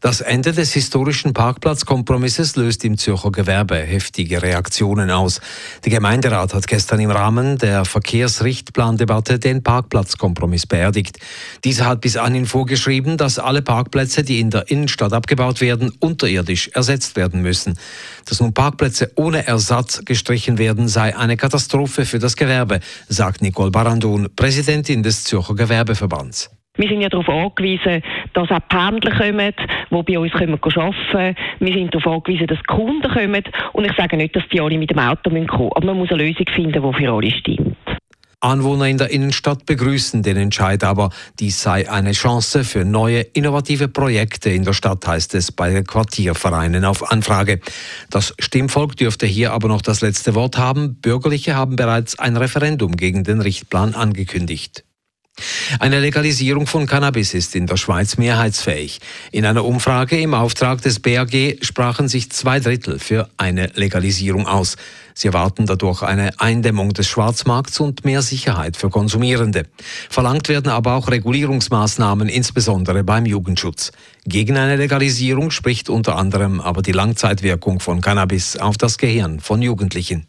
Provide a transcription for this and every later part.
Das Ende des historischen Parkplatzkompromisses löst im Zürcher Gewerbe heftige Reaktionen aus. Der Gemeinderat hat gestern im Rahmen der Verkehrsrichtplandebatte den Parkplatzkompromiss beerdigt. Dieser hat bis anhin vorgeschrieben, dass alle Parkplätze, die in der Innenstadt abgebaut werden, unterirdisch ersetzt werden müssen. Dass nun Parkplätze ohne Ersatz gestrichen werden, sei eine Katastrophe für das Gewerbe, sagt Nicole Barandun, Präsidentin des Zürcher Gewerbeverbands. Wir sind ja darauf angewiesen, dass auch Pendler kommen, die bei uns arbeiten können. Wir sind darauf angewiesen, dass Kunden kommen. Und ich sage nicht, dass die alle mit dem Auto kommen müssen, aber man muss eine Lösung finden, die für alle stimmt. Anwohner in der Innenstadt begrüßen den Entscheid, aber dies sei eine Chance für neue, innovative Projekte in der Stadt, heißt es bei den Quartiervereinen auf Anfrage. Das Stimmvolk dürfte hier aber noch das letzte Wort haben. Bürgerliche haben bereits ein Referendum gegen den Richtplan angekündigt. Eine Legalisierung von Cannabis ist in der Schweiz mehrheitsfähig. In einer Umfrage im Auftrag des BAG sprachen sich zwei Drittel für eine Legalisierung aus. Sie erwarten dadurch eine Eindämmung des Schwarzmarkts und mehr Sicherheit für Konsumierende. Verlangt werden aber auch Regulierungsmaßnahmen, insbesondere beim Jugendschutz. Gegen eine Legalisierung spricht unter anderem aber die Langzeitwirkung von Cannabis auf das Gehirn von Jugendlichen.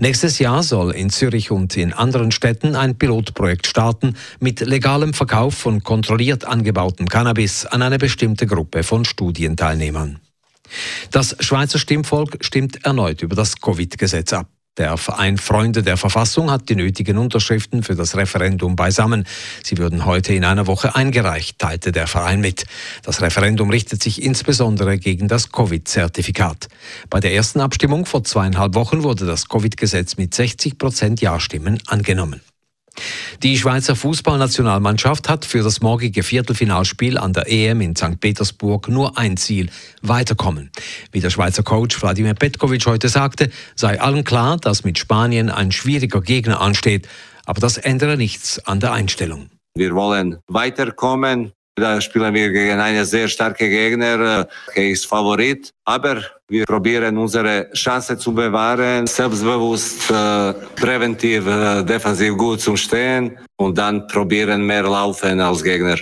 Nächstes Jahr soll in Zürich und in anderen Städten ein Pilotprojekt starten mit legalem Verkauf von kontrolliert angebautem Cannabis an eine bestimmte Gruppe von Studienteilnehmern. Das Schweizer Stimmvolk stimmt erneut über das Covid-Gesetz ab. Der Verein Freunde der Verfassung hat die nötigen Unterschriften für das Referendum beisammen. Sie würden heute in einer Woche eingereicht, teilte der Verein mit. Das Referendum richtet sich insbesondere gegen das Covid-Zertifikat. Bei der ersten Abstimmung vor zweieinhalb Wochen wurde das Covid-Gesetz mit 60 Prozent Ja-Stimmen angenommen. Die Schweizer Fußballnationalmannschaft hat für das morgige Viertelfinalspiel an der EM in St. Petersburg nur ein Ziel, weiterkommen. Wie der Schweizer Coach Wladimir Petkovic heute sagte, sei allen klar, dass mit Spanien ein schwieriger Gegner ansteht, aber das ändere nichts an der Einstellung. Wir wollen weiterkommen, da spielen wir gegen einen sehr starken Gegner. Er ist Favorit. Aber wir probieren unsere Chance zu bewahren, selbstbewusst, äh, präventiv, äh, defensiv gut zu stehen und dann probieren mehr laufen als Gegner.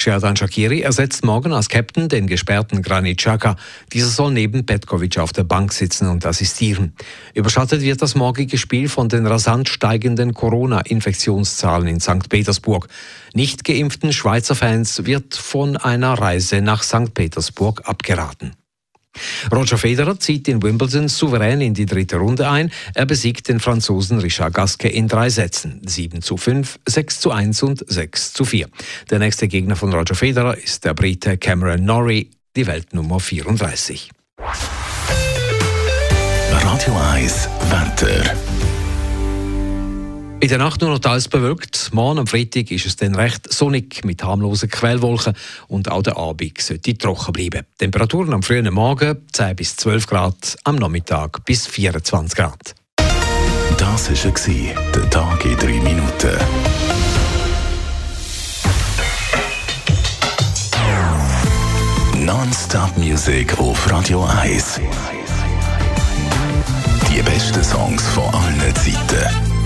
Sherdan Shakiri ersetzt morgen als Captain den gesperrten Granit Xhaka. Dieser soll neben Petkovic auf der Bank sitzen und assistieren. Überschattet wird das morgige Spiel von den rasant steigenden Corona-Infektionszahlen in St. Petersburg. Nicht geimpften Schweizer Fans wird von einer Reise nach St. Petersburg abgeraten. Roger Federer zieht in Wimbledon souverän in die dritte Runde ein. Er besiegt den Franzosen Richard Gasquet in drei Sätzen. 7 zu 5, 6 zu 1 und 6 zu 4. Der nächste Gegner von Roger Federer ist der Brite Cameron Norrie, die Weltnummer 34. Radio 1 Wetter. In der Nacht nur noch teils bewölkt. Morgen am Freitag ist es dann recht sonnig mit harmlosen Quellwolken und auch der Abend sollte trocken bleiben. Temperaturen am frühen Morgen 10 bis 12 Grad, am Nachmittag bis 24 Grad. Das war der Tag in drei Minuten. Non-Stop Music auf Radio 1. Die besten Songs von allen Zeiten